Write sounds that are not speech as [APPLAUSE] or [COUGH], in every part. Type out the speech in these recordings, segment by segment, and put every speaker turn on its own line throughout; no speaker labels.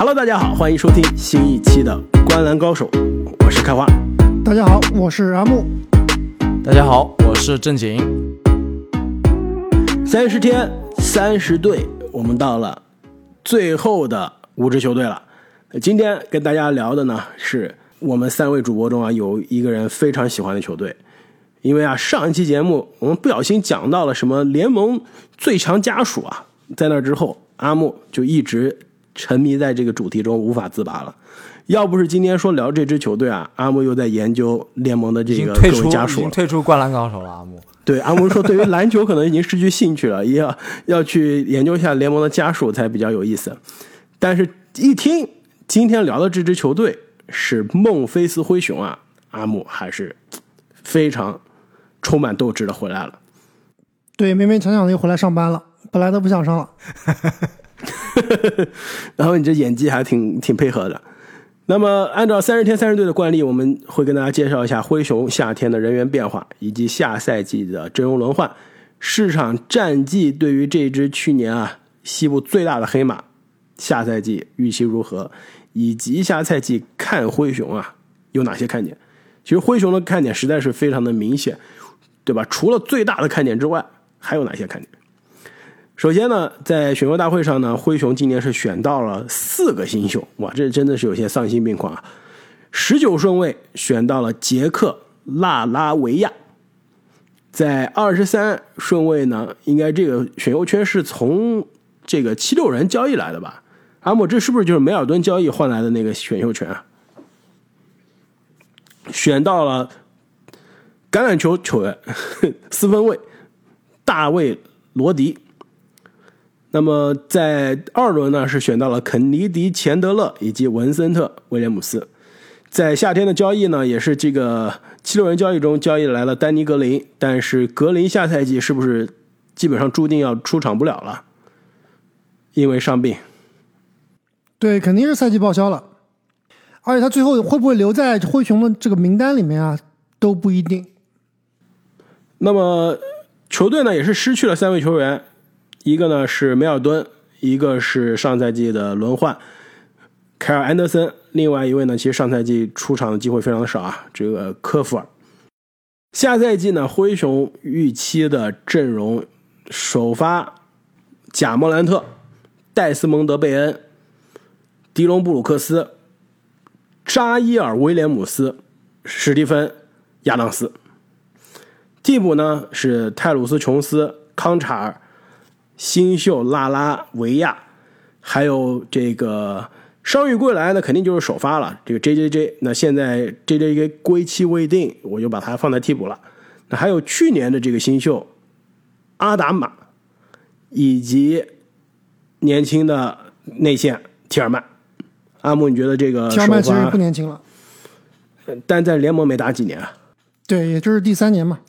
Hello，大家好，欢迎收听新一期的《观澜高手》，我是开花。
大家好，我是阿木。
大家好，我是正经。
三十天，三十队，我们到了最后的五支球队了。今天跟大家聊的呢，是我们三位主播中啊，有一个人非常喜欢的球队。因为啊，上一期节目我们不小心讲到了什么联盟最强家属啊，在那之后，阿木就一直。沉迷在这个主题中无法自拔了，要不是今天说聊这支球队啊，阿木又在研究联盟的这个各位家属
了，退出灌篮高手了。阿木
对阿木说，对于篮球可能已经失去兴趣了，要 [LAUGHS] 要去研究一下联盟的家属才比较有意思。但是，一听今天聊的这支球队是孟菲斯灰熊啊，阿木还是非常充满斗志的回来了。
对，勉勉强强的又回来上班了，本来都不想上了。[LAUGHS] [LAUGHS]
然后你这演技还挺挺配合的。那么，按照三十天三十队的惯例，我们会跟大家介绍一下灰熊夏天的人员变化，以及下赛季的阵容轮换、市场战绩对于这支去年啊西部最大的黑马，下赛季预期如何，以及下赛季看灰熊啊有哪些看点。其实灰熊的看点实在是非常的明显，对吧？除了最大的看点之外，还有哪些看点？首先呢，在选秀大会上呢，灰熊今年是选到了四个新秀，哇，这真的是有些丧心病狂啊！十九顺位选到了杰克拉拉维亚，在二十三顺位呢，应该这个选秀圈是从这个七六人交易来的吧？阿莫，这是不是就是梅尔顿交易换来的那个选秀权啊？选到了橄榄球球员 [LAUGHS] 四分卫大卫罗迪。那么在二轮呢，是选到了肯尼迪·钱德勒以及文森特·威廉姆斯。在夏天的交易呢，也是这个七六人交易中交易来了丹尼·格林，但是格林下赛季是不是基本上注定要出场不了了？因为伤病。
对，肯定是赛季报销了。而且他最后会不会留在灰熊的这个名单里面啊，都不一定。
那么球队呢，也是失去了三位球员。一个呢是梅尔顿，一个是上赛季的轮换凯尔安德森，另外一位呢其实上赛季出场的机会非常少啊，这个科弗尔。下赛季呢灰熊预期的阵容首发贾莫兰特、戴斯蒙德贝恩、迪隆布鲁克斯、扎伊尔威廉姆斯、史蒂芬亚当斯。替补呢是泰鲁斯琼斯、康查尔。新秀拉拉维亚，还有这个伤愈归来，那肯定就是首发了。这个 J J J，那现在 J J J 归期未定，我就把它放在替补了。那还有去年的这个新秀阿达玛，以及年轻的内线提尔曼。阿木，你觉得这个
提尔曼其实不年轻了，
但在联盟没打几年啊？
对，也就是第三年嘛。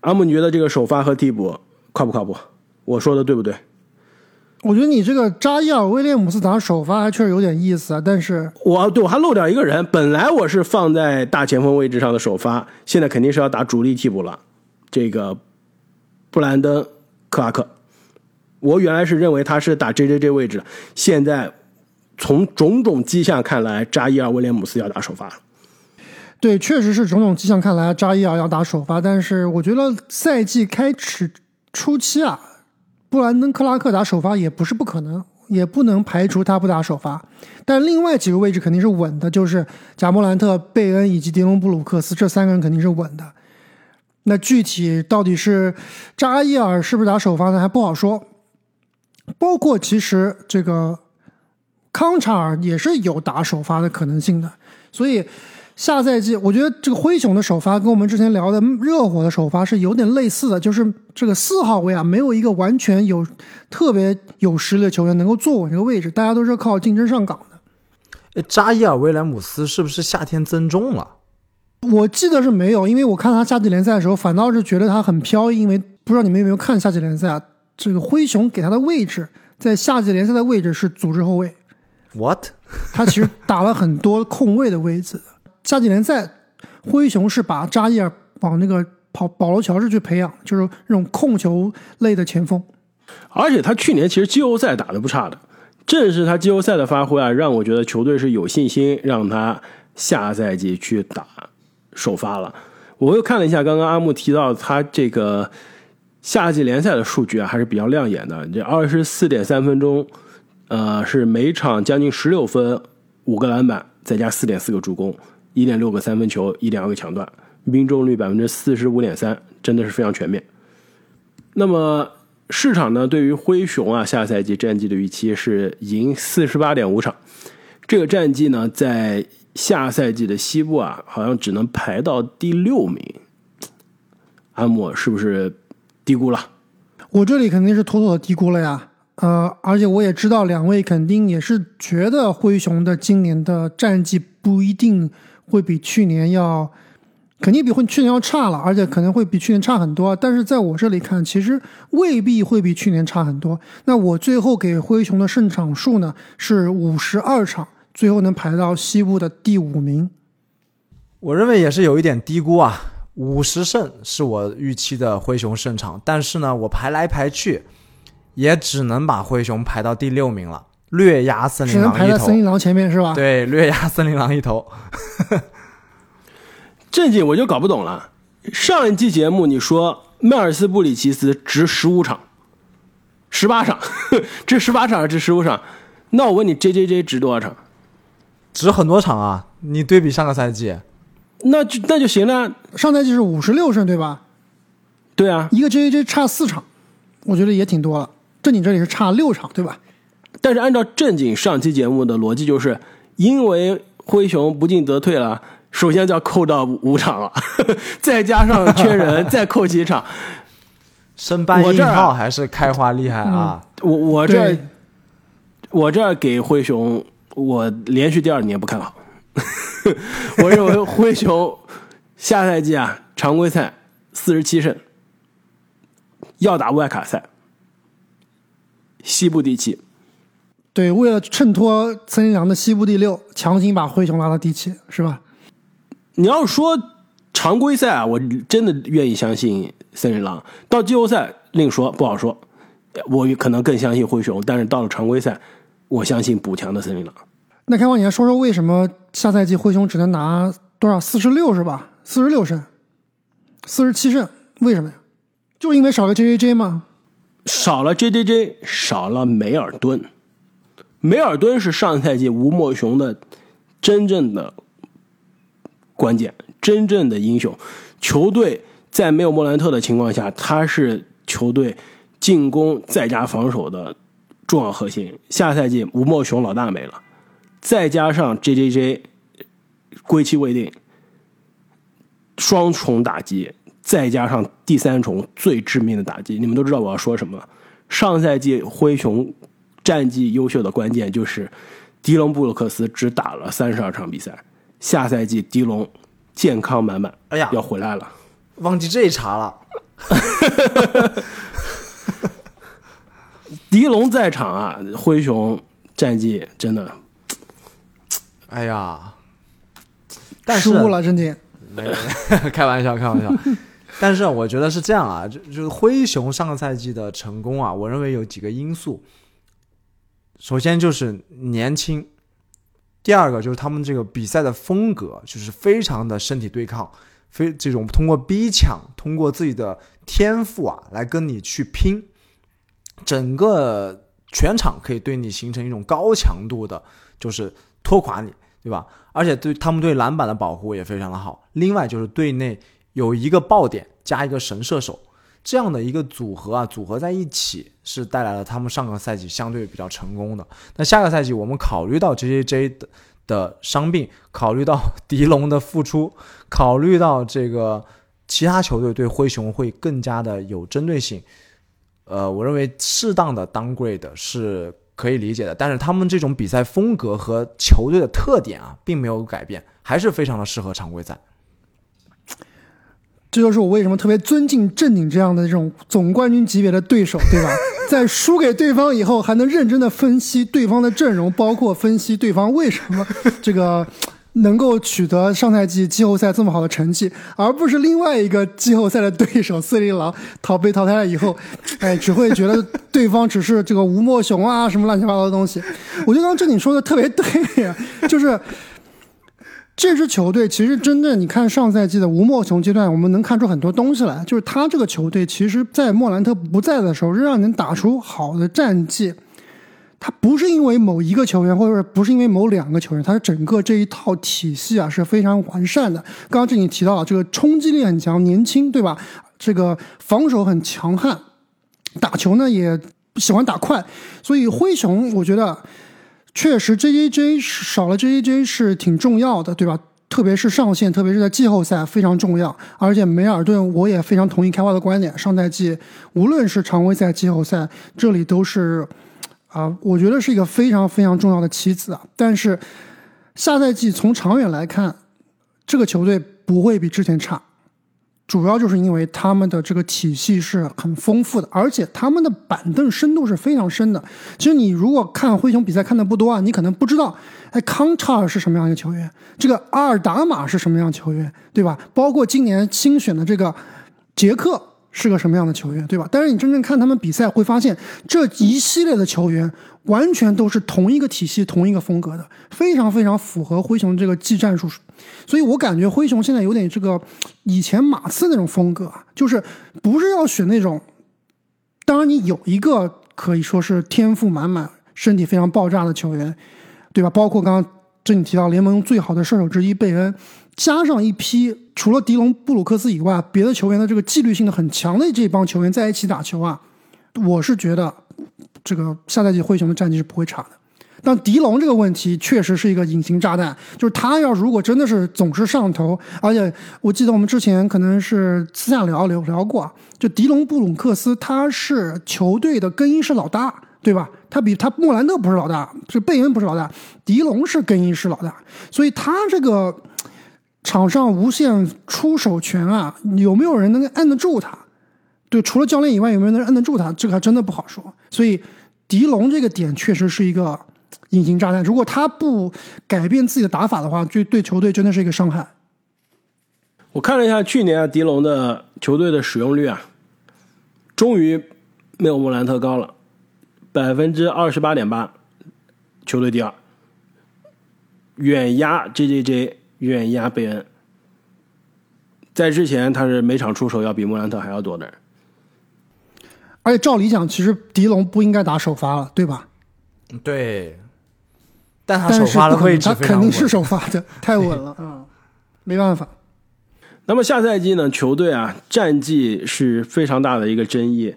阿木，你觉得这个首发和替补靠不靠谱？我说的对不对？
我觉得你这个扎伊尔威廉姆斯打首发还确实有点意思啊。但是
我对我还漏掉一个人，本来我是放在大前锋位置上的首发，现在肯定是要打主力替补了。这个布兰登克拉克，我原来是认为他是打 J J J 位置，现在从种种迹象看来，扎伊尔威廉姆斯要打首发了。
对，确实是种种迹象看来，扎伊尔要打首发，但是我觉得赛季开始初期啊。布兰登·克拉克打首发也不是不可能，也不能排除他不打首发。但另外几个位置肯定是稳的，就是贾莫兰特、贝恩以及迪隆·布鲁克斯这三个人肯定是稳的。那具体到底是扎伊尔是不是打首发呢？还不好说。包括其实这个康查尔也是有打首发的可能性的，所以。下赛季，我觉得这个灰熊的首发跟我们之前聊的热火的首发是有点类似的，就是这个四号位啊，没有一个完全有特别有实力的球员能够坐稳这个位置，大家都是靠竞争上岗
的。扎伊尔威廉姆斯是不是夏天增重了？
我记得是没有，因为我看他夏季联赛的时候，反倒是觉得他很飘逸。因为不知道你们有没有看夏季联赛啊？这个灰熊给他的位置在夏季联赛的位置是组织后卫。
What？
他其实打了很多空位的位置。夏季联赛，灰熊是把扎伊尔往那个跑保罗乔治去培养，就是那种控球类的前锋。
而且他去年其实季后赛打的不差的，正是他季后赛的发挥啊，让我觉得球队是有信心让他下赛季去打首发了。我又看了一下刚刚阿木提到他这个夏季联赛的数据啊，还是比较亮眼的。这二十四点三分钟，呃，是每场将近十六分，五个篮板，再加四点四个助攻，一点六个三分球，一点二个抢断，命中率百分之四十五点三，真的是非常全面。那么市场呢，对于灰熊啊下赛季战绩的预期是赢四十八点五场，这个战绩呢，在下赛季的西部啊，好像只能排到第六名。阿莫是不是低估了？
我这里肯定是妥妥的低估了呀。呃，而且我也知道两位肯定也是觉得灰熊的今年的战绩不一定会比去年要，肯定比会去年要差了，而且可能会比去年差很多。但是在我这里看，其实未必会比去年差很多。那我最后给灰熊的胜场数呢是五十二场，最后能排到西部的第五名。
我认为也是有一点低估啊，五十胜是我预期的灰熊胜场，但是呢，我排来排去，也只能把灰熊排到第六名了，略压森林狼一头。
排在森林狼前面是吧？
对，略压森林狼一头。[LAUGHS]
正经我就搞不懂了。上一季节目你说迈尔斯布里奇斯值十五场，十八场，[LAUGHS] 这十八场还是值十五场？那我问你，J J J 值多少场？
值很多场啊！你对比上个赛季，
那就那就行了。
上赛季是五十六胜对吧？
对啊，
一个 J J J 差四场，我觉得也挺多了。正你这里是差六场对吧？
但是按照正经上期节目的逻辑，就是因为灰熊不进则退了，首先就要扣到五场了，[LAUGHS] 再加上缺人，[LAUGHS] 再扣几场。
升班
我这儿啊
印号还是开花厉害啊！
我我这我这给灰熊，我连续第二年不看好。[LAUGHS] 我认为灰熊下赛季啊，常规赛四十七胜，要打外卡赛，西部第七。
对，为了衬托森林狼的西部第六，强行把灰熊拉到第七，是吧？
你要说常规赛啊，我真的愿意相信森林狼。到季后赛另说，不好说。我可能更相信灰熊，但是到了常规赛，我相信补强的森林狼。
那开王，你来说说为什么下赛季灰熊只能拿多少？四十六是吧？四十六胜，四十七胜，为什么呀？就因为少了 JJJ 吗？
少了 J J J，少了梅尔顿。梅尔顿是上赛季吴莫雄的真正的关键，真正的英雄。球队在没有莫兰特的情况下，他是球队进攻再加防守的重要核心。下赛季吴莫雄老大没了，再加上 J J J 归期未定，双重打击，再加上第三重最致命的打击，你们都知道我要说什么。上赛季灰熊战绩优秀的关键就是迪隆布鲁克斯只打了三十二场比赛，下赛季迪隆健康满满，
哎呀
要回来了。
忘记这一茬了。[LAUGHS]
迪隆在场啊，灰熊战绩真的
哎呀，但是
失误了，正经。
没有，[LAUGHS] 开玩笑，开玩笑。[LAUGHS] 但是我觉得是这样啊，就就是灰熊上个赛季的成功啊，我认为有几个因素。首先就是年轻，第二个就是他们这个比赛的风格，就是非常的身体对抗，非这种通过逼抢，通过自己的天赋啊来跟你去拼，整个全场可以对你形成一种高强度的，就是拖垮你，对吧？而且对他们对篮板的保护也非常的好。另外就是队内有一个爆点加一个神射手，这样的一个组合啊，组合在一起是带来了他们上个赛季相对比较成功的。那下个赛季我们考虑到 J J J 的的伤病，考虑到迪龙的复出，考虑到这个其他球队对灰熊会更加的有针对性。呃，我认为适当的 downgrade 是可以理解的，但是他们这种比赛风格和球队的特点啊，并没有改变，还是非常的适合常规赛。
这就是我为什么特别尊敬正经这样的这种总冠军级别的对手，对吧？[LAUGHS] 在输给对方以后，还能认真的分析对方的阵容，包括分析对方为什么这个能够取得上赛季季后赛这么好的成绩，而不是另外一个季后赛的对手森林狼淘被淘汰了以后，哎，只会觉得对方只是这个吴莫雄啊什么乱七八糟的东西。我觉得刚刚这你说的特别对呀，就是这支球队其实真正你看上赛季的吴莫雄阶段，我们能看出很多东西来，就是他这个球队其实在莫兰特不在的时候，仍然能打出好的战绩。他不是因为某一个球员，或者不是因为某两个球员，他是整个这一套体系啊是非常完善的。刚刚这里提到了这个冲击力很强，年轻对吧？这个防守很强悍，打球呢也喜欢打快，所以灰熊我觉得确实 J J J 少了 J J J 是挺重要的，对吧？特别是上线，特别是在季后赛非常重要。而且梅尔顿我也非常同意开花的观点，上赛季无论是常规赛、季后赛，这里都是。啊，我觉得是一个非常非常重要的棋子啊。但是下赛季从长远来看，这个球队不会比之前差，主要就是因为他们的这个体系是很丰富的，而且他们的板凳深度是非常深的。其实你如果看灰熊比赛看的不多啊，你可能不知道，哎，康查尔是什么样一个球员，这个阿尔达玛是什么样的球员，对吧？包括今年新选的这个杰克。是个什么样的球员，对吧？但是你真正看他们比赛，会发现这一系列的球员完全都是同一个体系、同一个风格的，非常非常符合灰熊这个技战术。所以我感觉灰熊现在有点这个以前马刺那种风格，就是不是要选那种，当然你有一个可以说是天赋满满、身体非常爆炸的球员，对吧？包括刚刚这里提到联盟最好的射手之一贝恩。加上一批除了迪隆布鲁克斯以外，别的球员的这个纪律性的很强的这帮球员在一起打球啊，我是觉得这个下赛季灰熊的战绩是不会差的。但迪隆这个问题确实是一个隐形炸弹，就是他要如果真的是总是上头，而且我记得我们之前可能是私下聊聊聊过，就迪隆布鲁克斯他是球队的更衣室老大，对吧？他比他莫兰特不是老大，是贝恩不是老大，迪隆是更衣室老大，所以他这个。场上无限出手权啊，有没有人能够摁得住他？对，除了教练以外，有没有人摁得住他？这个还真的不好说。所以，迪龙这个点确实是一个隐形炸弹。如果他不改变自己的打法的话，就对球队真的是一个伤害。
我看了一下去年啊，迪龙的球队的使用率啊，终于没有莫兰特高了，百分之二十八点八，球队第二，远压 J J J。远压贝恩，在之前他是每场出手要比莫兰特还要多的人，
而且照理讲，其实迪龙不应该打首发了，对吧？
对，但他首发的位置
他肯定是首发的，太稳了，[LAUGHS] 嗯，没办法。
那么下赛季呢？球队啊，战绩是非常大的一个争议，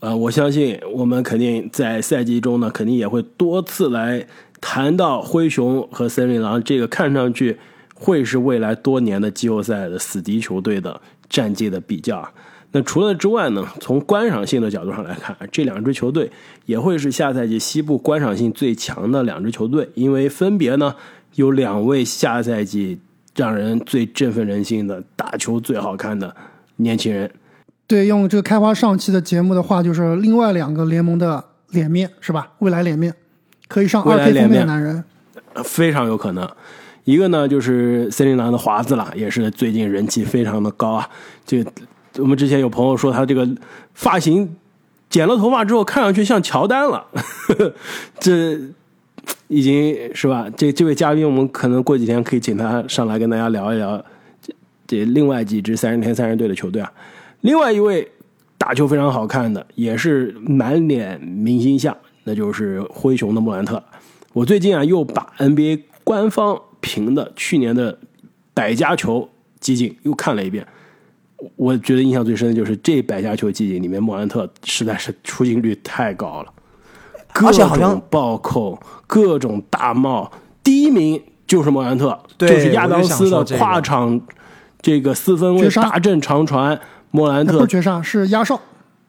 呃，我相信我们肯定在赛季中呢，肯定也会多次来谈到灰熊和森林狼这个看上去。会是未来多年的季后赛的死敌球队的战绩的比较。那除了之外呢？从观赏性的角度上来看，这两支球队也会是下赛季西部观赏性最强的两支球队，因为分别呢有两位下赛季让人最振奋人心的打球最好看的年轻人。
对，用这个开花上期的节目的话，就是另外两个联盟的脸面是吧？未来脸面可以上二 K 封面的男人，
非常有可能。一个呢就是森林狼的华子了，也是最近人气非常的高啊。这我们之前有朋友说他这个发型剪了头发之后看上去像乔丹了，呵 [LAUGHS] 呵这已经是吧？这这位嘉宾我们可能过几天可以请他上来跟大家聊一聊这这另外几支三十天三十队的球队啊。另外一位打球非常好看的，也是满脸明星相，那就是灰熊的莫兰特。我最近啊又把 NBA 官方。平的去年的百家球集锦又看了一遍，我觉得印象最深的就是这百家球集锦里面莫兰特实在是出镜率太高了，各种暴扣，各种大帽，第一名就是莫兰特，就是亚当斯的跨场这个四分卫大阵长传，莫兰特
绝杀是压哨，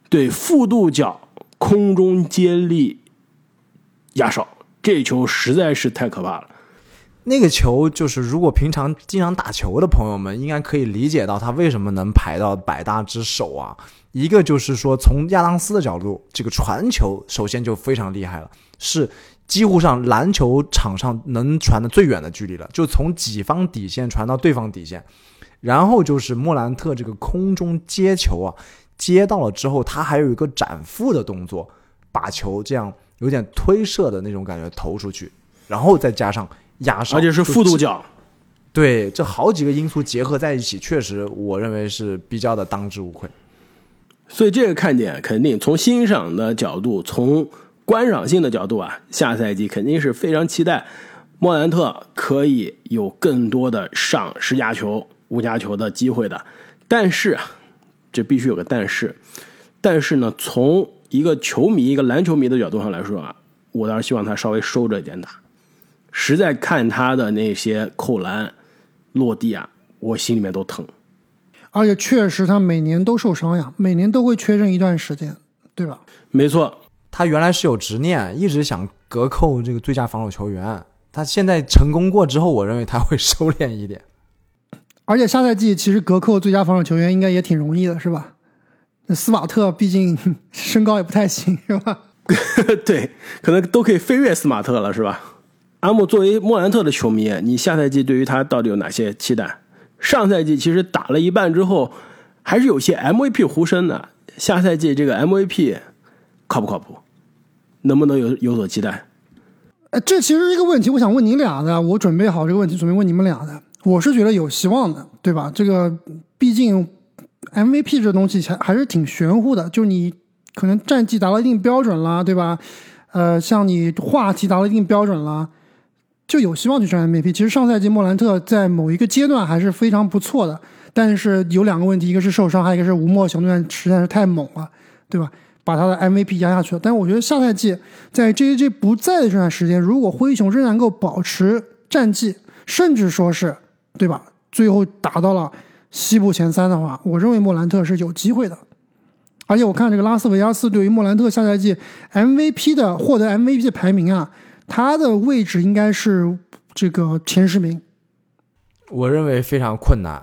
对负度角空中接力压哨，这球实在是太可怕了。
那个球就是，如果平常经常打球的朋友们，应该可以理解到他为什么能排到百大之首啊。一个就是说，从亚当斯的角度，这个传球首先就非常厉害了，是几乎上篮球场上能传的最远的距离了，就从己方底线传到对方底线，然后就是莫兰特这个空中接球啊，接到了之后，他还有一个展腹的动作，把球这样有点推射的那种感觉投出去，然后再加上压上，
而且是负度角。
对，这好几个因素结合在一起，确实我认为是比较的当之无愧。
所以这个看点肯定从欣赏的角度，从观赏性的角度啊，下赛季肯定是非常期待莫兰特可以有更多的上十佳球、五佳球的机会的。但是啊，这必须有个但是。但是呢，从一个球迷、一个篮球迷的角度上来说啊，我倒是希望他稍微收着一点打。实在看他的那些扣篮。落地啊，我心里面都疼。
而且确实，他每年都受伤呀，每年都会缺阵一段时间，对吧？
没错，
他原来是有执念，一直想隔扣这个最佳防守球员。他现在成功过之后，我认为他会收敛一点。
而且下赛季其实隔扣最佳防守球员应该也挺容易的，是吧？那斯马特毕竟 [LAUGHS] 身高也不太行，是吧？[LAUGHS]
对，可能都可以飞跃斯马特了，是吧？阿木作为莫兰特的球迷，你下赛季对于他到底有哪些期待？上赛季其实打了一半之后，还是有些 MVP 呼声的。下赛季这个 MVP 靠不靠谱？能不能有有所期待？
呃，这其实是一个问题，我想问你俩的。我准备好这个问题，准备问你们俩的。我是觉得有希望的，对吧？这个毕竟 MVP 这东西还还是挺玄乎的，就你可能战绩达到一定标准了，对吧？呃，像你话题达到一定标准了。就有希望去争 MVP。其实上赛季莫兰特在某一个阶段还是非常不错的，但是有两个问题，一个是受伤，还有一个是吴莫雄那实在是太猛了，对吧？把他的 MVP 压下去了。但是我觉得下赛季在 JJ 不在的这段时间，如果灰熊仍然能够保持战绩，甚至说是对吧，最后达到了西部前三的话，我认为莫兰特是有机会的。而且我看这个拉斯维加斯对于莫兰特下赛季 MVP 的获得 MVP 的排名啊。他的位置应该是这个前十名，
我认为非常困难。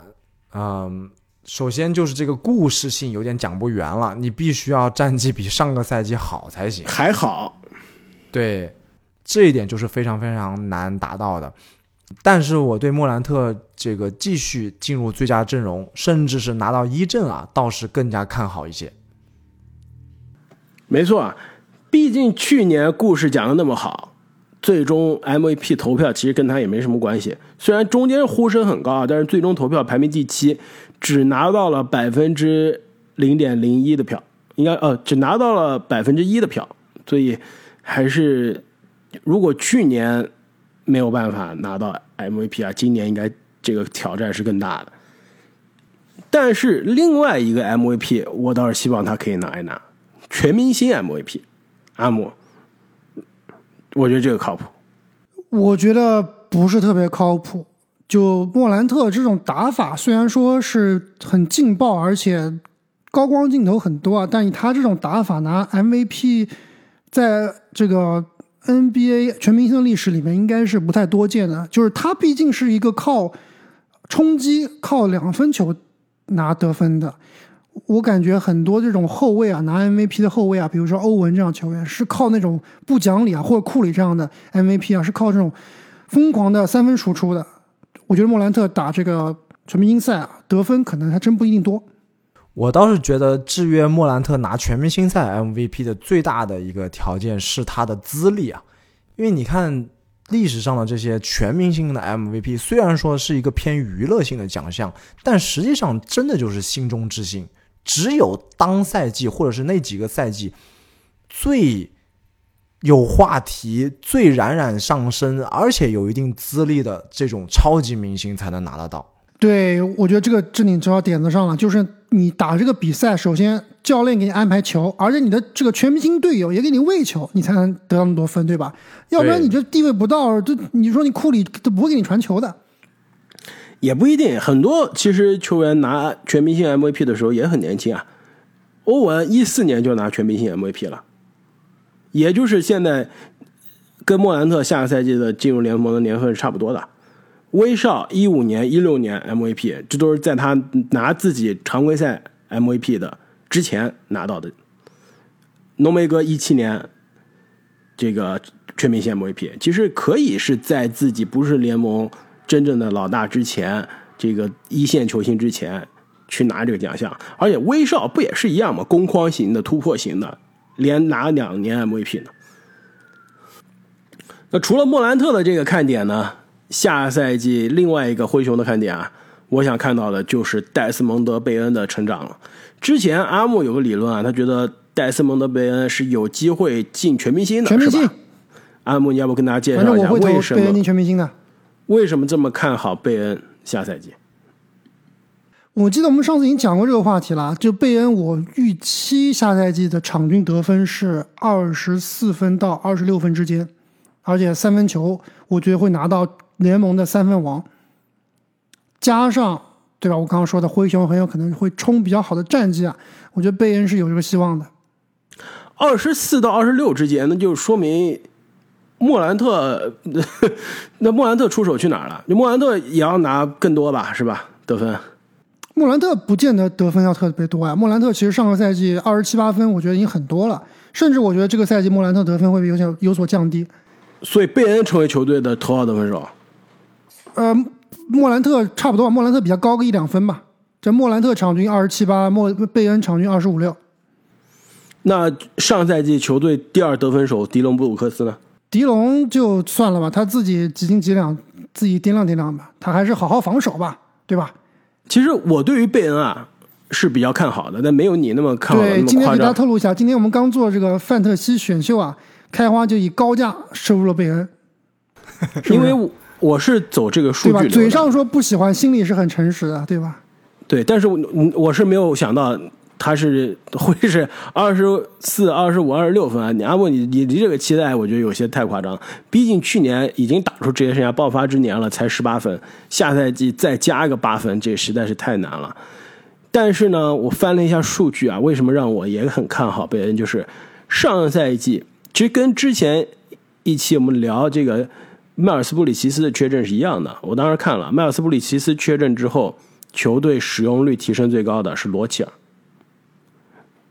嗯，首先就是这个故事性有点讲不圆了，你必须要战绩比上个赛季好才行。
还好，
对，这一点就是非常非常难达到的。但是我对莫兰特这个继续进入最佳阵容，甚至是拿到一阵啊，倒是更加看好一些。
没错啊，毕竟去年故事讲的那么好。最终 MVP 投票其实跟他也没什么关系，虽然中间呼声很高啊，但是最终投票排名第七，只拿到了百分之零点零一的票，应该呃只拿到了百分之一的票，所以还是如果去年没有办法拿到 MVP 啊，今年应该这个挑战是更大的。但是另外一个 MVP，我倒是希望他可以拿一拿全明星 MVP，阿姆。我觉得这个靠谱，
我觉得不是特别靠谱。就莫兰特这种打法，虽然说是很劲爆，而且高光镜头很多啊，但以他这种打法拿 MVP，在这个 NBA 全明星的历史里面，应该是不太多见的。就是他毕竟是一个靠冲击、靠两分球拿得分的。我感觉很多这种后卫啊，拿 MVP 的后卫啊，比如说欧文这样球员，是靠那种不讲理啊，或者库里这样的 MVP 啊，是靠这种疯狂的三分输出的。我觉得莫兰特打这个全明星赛啊，得分可能还真不一定多。
我倒是觉得制约莫兰特拿全明星赛 MVP 的最大的一个条件是他的资历啊，因为你看历史上的这些全明星的 MVP，虽然说是一个偏娱乐性的奖项，但实际上真的就是心中之星。只有当赛季或者是那几个赛季最有话题、最冉冉上升，而且有一定资历的这种超级明星才能拿得到。
对，我觉得这个这你知道点子上了，就是你打这个比赛，首先教练给你安排球，而且你的这个全明星队友也给你喂球，你才能得到那么多分，对吧？要不然你这地位不到，这你说你库里都不会给你传球的。
也不一定，很多其实球员拿全明星 MVP 的时候也很年轻啊。欧文一四年就拿全明星 MVP 了，也就是现在跟莫兰特下个赛季的进入联盟的年份是差不多的。威少一五年、一六年 MVP，这都是在他拿自己常规赛 MVP 的之前拿到的。浓眉哥一七年这个全明星 MVP，其实可以是在自己不是联盟真正的老大之前，这个一线球星之前去拿这个奖项。而且威少不也是一样吗？攻框型的、突破型的，连拿两年 MVP 呢。那除了莫兰特的这个看点呢？下赛季另外一个灰熊的看点啊，我想看到的就是戴斯蒙德·贝恩的成长了。之前阿木有个理论啊，他觉得戴斯蒙德·贝恩是有机会进全明星的，
全明星
是吧？阿木，你要不跟大家介绍一下为什么
贝恩进全明星的。
为什么这么看好贝恩下赛季？
我记得我们上次已经讲过这个话题了，就贝恩，我预期下赛季的场均得分是二十四分到二十六分之间，而且三分球我觉得会拿到联盟的三分王，加上对吧？我刚刚说的灰熊很有可能会冲比较好的战绩啊，我觉得贝恩是有这个希望的。
二十四到二十六之间，那就说明莫兰特，[LAUGHS] 那莫兰特出手去哪儿了？莫兰特也要拿更多吧，是吧？得分。
莫兰特不见得得分要特别多呀，莫兰特其实上个赛季二十七八分，我觉得已经很多了，甚至我觉得这个赛季莫兰特得分会有点有所降低。
所以贝恩成为球队的头号得分手。
呃，莫兰特差不多，莫兰特比较高个一两分吧。这莫兰特场均二十七八，莫贝恩场均二十五六。
那上赛季球队第二得分手迪隆布鲁克斯呢？
迪龙就算了吧，他自己几斤几两，自己掂量掂量吧。他还是好好防守吧，对吧？
其实我对于贝恩啊是比较看好的，但没有你那么看好的
对，今天给大家。透露一下，今天我们刚做这个范特西选秀啊，开花就以高价收入了贝恩，[LAUGHS]
因为我我是走这个数
对吧？
据
嘴上说不喜欢，心里是很诚实的，对吧？
对，但是我我是没有想到他是会是 [LAUGHS] 二十四、二十五、二十六分啊！你阿木，你你离这个期待，我觉得有些太夸张。毕竟去年已经打出职业生涯爆发之年了，才十八分，下赛季再加个八分，这实在是太难了。但是呢，我翻了一下数据啊，为什么让我也很看好贝恩？就是上赛季其实跟之前一期我们聊这个迈尔斯布里奇斯的缺阵是一样的。我当时看了迈尔斯布里奇斯缺阵之后，球队使用率提升最高的是罗齐尔。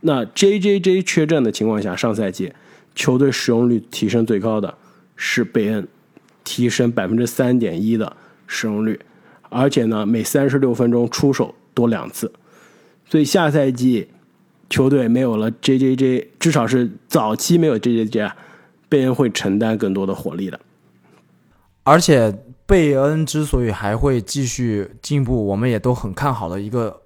那 J J J 缺阵的情况下，上赛季球队使用率提升最高的是贝恩，提升百分之三点一的使用率，而且呢，每三十六分钟出手多两次。所以下赛季球队没有了 J J J，至少是早期没有 J J J，贝恩会承担更多的火力的。
而且贝恩之所以还会继续进步，我们也都很看好的一个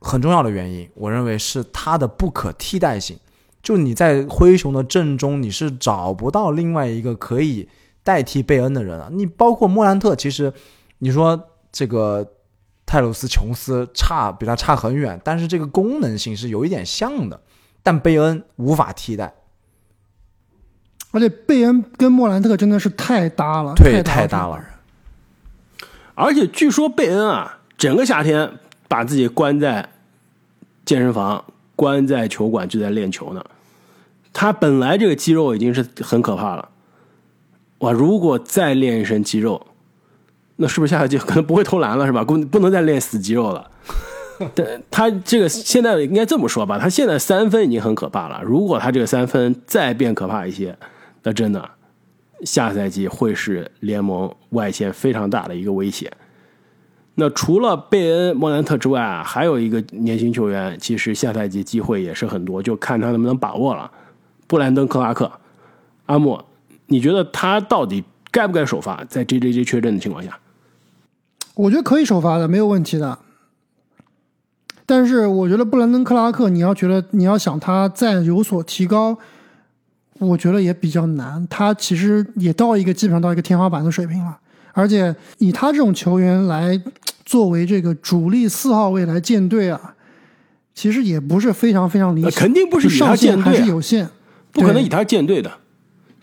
很重要的原因，我认为是他的不可替代性。就你在灰熊的阵中，你是找不到另外一个可以代替贝恩的人啊。你包括莫兰特，其实你说这个泰鲁斯·琼斯差比他差很远，但是这个功能性是有一点像的，但贝恩无法替代。
而且贝恩跟莫兰特真的是太搭了，
对，
太搭了。。
而且据说贝恩啊，整个夏天把自己关在健身房、关在球馆就在练球呢。他本来这个肌肉已经是很可怕了，哇！如果再练一身肌肉，那是不是下赛季可能不会投篮了，是吧？不不能再练死肌肉了。但他这个现在应该这么说吧，他现在三分已经很可怕了。如果他这个三分再变可怕一些，那真的下赛季会是联盟外线非常大的一个威胁。那除了贝恩、莫兰特之外啊，还有一个年轻球员，其实下赛季机会也是很多，就看他能不能把握了。布兰登·克拉克，阿莫，你觉得他到底该不该首发？在 J J J 缺阵的情况下，
我觉得可以首发的，没有问题的。但是我觉得布兰登·克拉克，你要觉得你要想他再有所提高，我觉得也比较难。他其实也到一个基本上到一个天花板的水平了，而且以他这种球员来作为这个主力四号位来建队啊，其实也不是非常非常理想。
肯定不是以他
上限还
建队、啊，
是有限。
不可能以他建队的，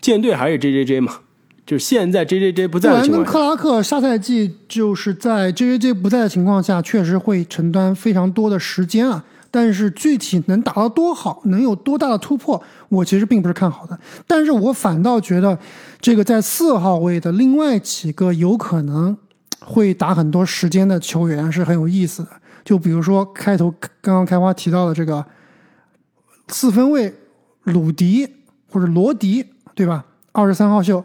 建队还是 J J J 嘛。就是现在 J J J 不在的情况下，
克拉克下赛季就是在 J J J 不在的情况下，确实会承担非常多的时间啊。但是具体能打到多好，能有多大的突破，我其实并不是看好的。但是我反倒觉得，这个在四号位的另外几个有可能会打很多时间的球员是很有意思的。就比如说开头刚刚开花提到的这个四分卫鲁迪或者罗迪，对吧？二十三号秀，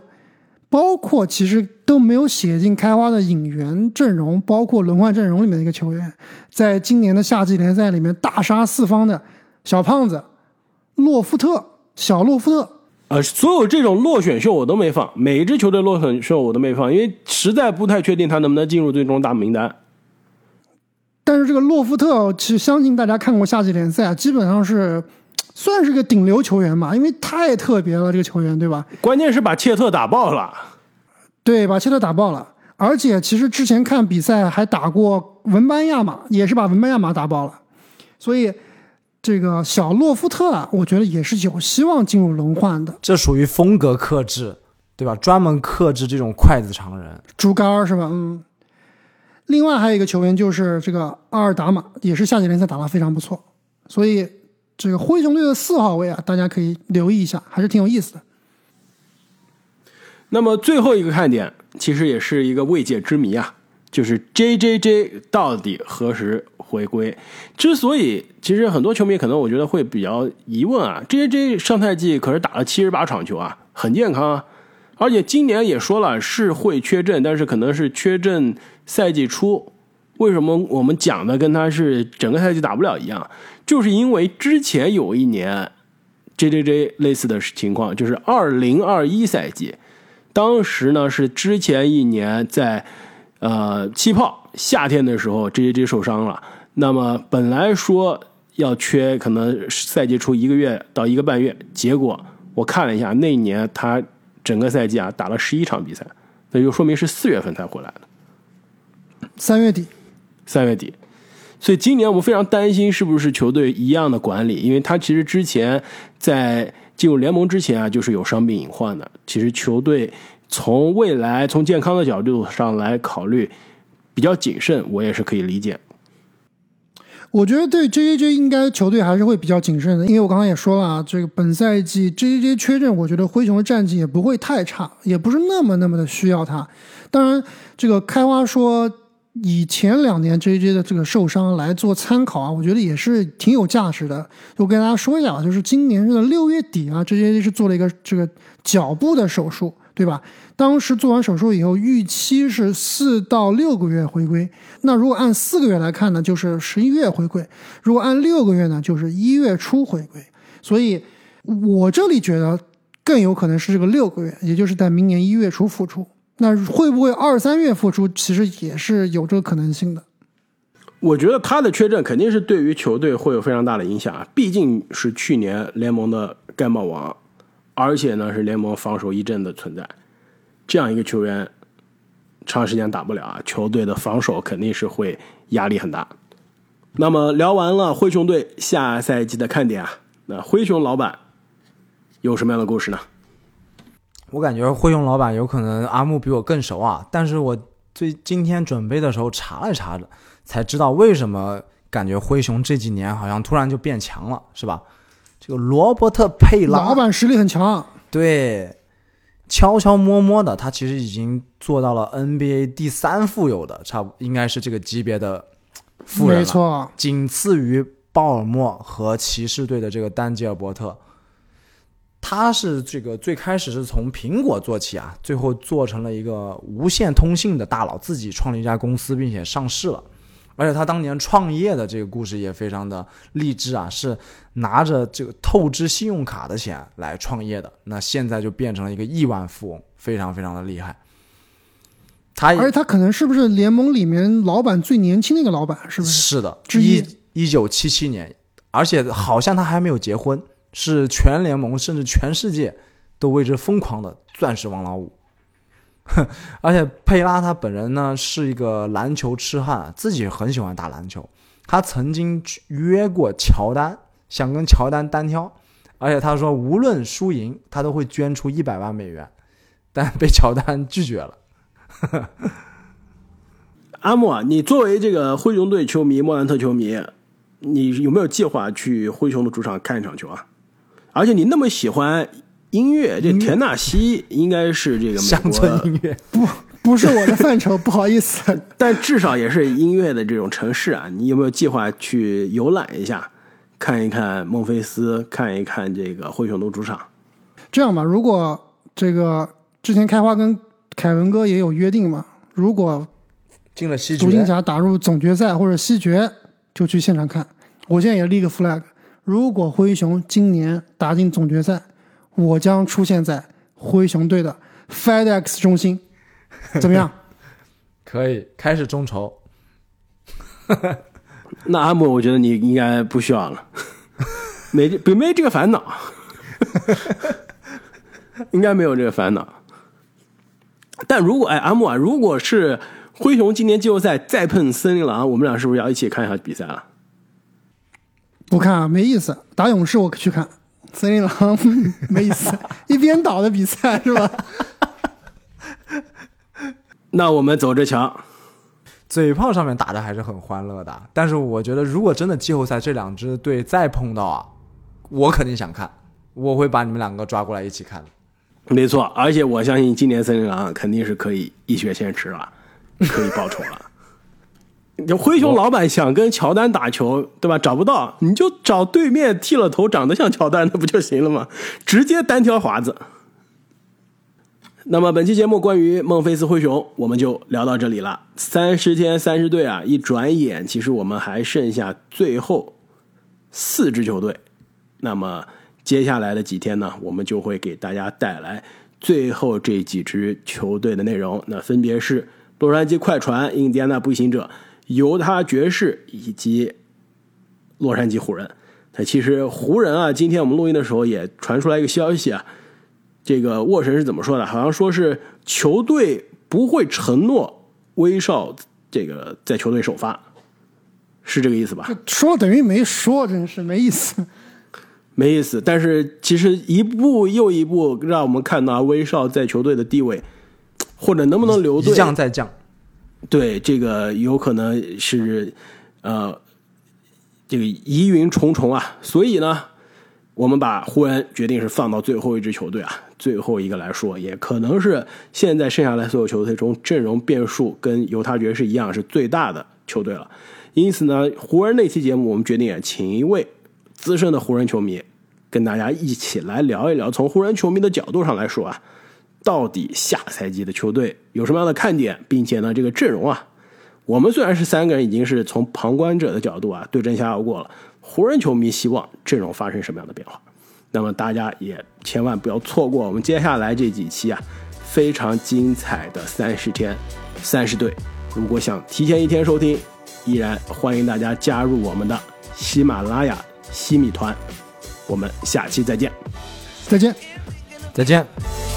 包括其实都没有写进开花的引援阵容，包括轮换阵容里面的一个球员，在今年的夏季联赛里面大杀四方的小胖子洛夫特，小洛夫特。
呃，所有这种落选秀我都没放，每一支球队落选秀我都没放，因为实在不太确定他能不能进入最终大名单。
但是这个洛夫特，其实相信大家看过夏季联赛，基本上是算是个顶流球员吧，因为太特别了，这个球员，对吧？
关键是把切特打爆了，
对，把切特打爆了。而且其实之前看比赛还打过文班亚马，也是把文班亚马打爆了。所以这个小洛夫特啊，我觉得也是有希望进入轮换的。
这属于风格克制，对吧？专门克制这种筷子长人。
竹竿儿是吧？嗯。另外还有一个球员就是这个阿尔达马，也是夏季联赛打得非常不错，所以这个灰熊队的四号位啊，大家可以留意一下，还是挺有意思的。
那么最后一个看点，其实也是一个未解之谜啊，就是 J J J 到底何时回归？之所以，其实很多球迷可能我觉得会比较疑问啊，J J J 上赛季可是打了七十八场球啊，很健康啊，而且今年也说了是会缺阵，但是可能是缺阵赛季初。为什么我们讲的跟他是整个赛季打不了一样？就是因为之前有一年 J J J 类似的情况，就是二零二一赛季。当时呢是之前一年在呃气泡夏天的时候，J J J 受伤了。那么本来说要缺可能赛季初一个月到一个半月，结果我看了一下，那一年他整个赛季啊打了十一场比赛，那就说明是四月份才回来的，
三月底，
三月底。所以今年我们非常担心是不是球队一样的管理，因为他其实之前在。进入联盟之前啊，就是有伤病隐患的。其实球队从未来、从健康的角度上来考虑，比较谨慎，我也是可以理解。
我觉得对 J J J 应该球队还是会比较谨慎的，因为我刚刚也说了啊，这个本赛季 J J J 缺阵，我觉得灰熊的战绩也不会太差，也不是那么那么的需要他。当然，这个开花说。以前两年 J.J 的这个受伤来做参考啊，我觉得也是挺有价值的。我跟大家说一下，就是今年这个六月底啊，J.J 是做了一个这个脚部的手术，对吧？当时做完手术以后，预期是四到六个月回归。那如果按四个月来看呢，就是十一月回归；如果按六个月呢，就是一月初回归。所以，我这里觉得更有可能是这个六个月，也就是在明年一月初复出。那会不会二三月复出？其实也是有这个可能性的。
我觉得他的缺阵肯定是对于球队会有非常大的影响啊！毕竟是去年联盟的盖帽王，而且呢是联盟防守一阵的存在。这样一个球员长时间打不了啊，球队的防守肯定是会压力很大。那么聊完了灰熊队下赛季的看点啊，那灰熊老板有什么样的故事呢？
我感觉灰熊老板有可能阿木比我更熟啊，但是我最今天准备的时候查了查着，才知道为什么感觉灰熊这几年好像突然就变强了，是吧？这个罗伯特佩拉
老板实力很强，
对，悄悄摸摸的，他其实已经做到了 NBA 第三富有的，差不应该是这个级别的富人了，
没错，
仅次于鲍尔默和骑士队的这个丹吉尔伯特。他是这个最开始是从苹果做起啊，最后做成了一个无线通信的大佬，自己创立一家公司，并且上市了。而且他当年创业的这个故事也非常的励志啊，是拿着这个透支信用卡的钱来创业的。那现在就变成了一个亿万富翁，非常非常的厉害。他
而且他可能是不是联盟里面老板最年轻的一个老板？是不是？
是的，
一
一九七七年，而且好像他还没有结婚。是全联盟甚至全世界都为之疯狂的钻石王老五，而且佩拉他本人呢是一个篮球痴汉，自己很喜欢打篮球。他曾经约过乔丹，想跟乔丹单挑，而且他说无论输赢，他都会捐出一百万美元，但被乔丹拒绝了。
阿莫，你作为这个灰熊队球迷、莫兰特球迷，你有没有计划去灰熊的主场看一场球啊？而且你那么喜欢音乐，这田纳西应该是这个
乡村音乐，
不不是我的范畴，不好意思。[LAUGHS]
但至少也是音乐的这种城市啊，你有没有计划去游览一下，看一看孟菲斯，看一看这个灰熊的主场？
这样吧，如果这个之前开花跟凯文哥也有约定嘛，如果
进了西决
独行，侠打入总决赛或者西决，就去现场看。我现在也立个 flag，如果灰熊今年打进总决赛，我将出现在灰熊队的 FedEx 中心，[LAUGHS] 怎么样？
可以开始众筹。[LAUGHS]
那阿姆，我觉得你应该不需要了，[LAUGHS] 没这没这个烦恼，应该没有这个烦恼。但如果哎，阿木啊，如果是灰熊今年季后赛再碰森林狼，我们俩是不是要一起看一下比赛了？
不看啊，没意思。打勇士我去看，森林狼 [LAUGHS] 没意思，[LAUGHS] 一边倒的比赛是吧？[LAUGHS]
那我们走着瞧。
嘴炮上面打的还是很欢乐的，但是我觉得如果真的季后赛这两支队再碰到啊，我肯定想看，我会把你们两个抓过来一起看。
没错，而且我相信今年森林狼肯定是可以一雪前耻了，可以报仇了。就灰熊老板想跟乔丹打球，对吧？找不到，你就找对面剃了头长得像乔丹的不就行了吗？直接单挑华子。那么本期节目关于孟菲斯灰熊，我们就聊到这里了。三十天三十队啊，一转眼，其实我们还剩下最后四支球队。那么接下来的几天呢，我们就会给大家带来最后这几支球队的内容。那分别是洛杉矶快船、印第安纳步行者、犹他爵士以及洛杉矶湖人。那其实湖人啊，今天我们录音的时候也传出来一个消息啊，这个沃神是怎么说的？好像说是球队不会承诺威少这个在球队首发，是这个意思吧？
说等于没说，真是没意思。
没意思。但是其实一步又一步让我们看到威少在球队的地位，或者能不能留队
一，降再降，
对这个有可能是呃这个疑云重重啊。所以呢，我们把湖人决定是放到最后一支球队啊，最后一个来说，也可能是现在剩下来所有球队中阵容变数跟犹他爵士一样是最大的球队了。因此呢，湖人那期节目我们决定也请一位资深的湖人球迷，跟大家一起来聊一聊，从湖人球迷的角度上来说啊，到底下赛季的球队有什么样的看点，并且呢，这个阵容啊，我们虽然是三个人已经是从旁观者的角度啊对症下药过了，湖人球迷希望阵容发生什么样的变化？那么大家也千万不要错过我们接下来这几期啊非常精彩的三十天三十队。如果想提前一天收听，依然欢迎大家加入我们的喜马拉雅西米团。我们下期再见。
再见。
再见。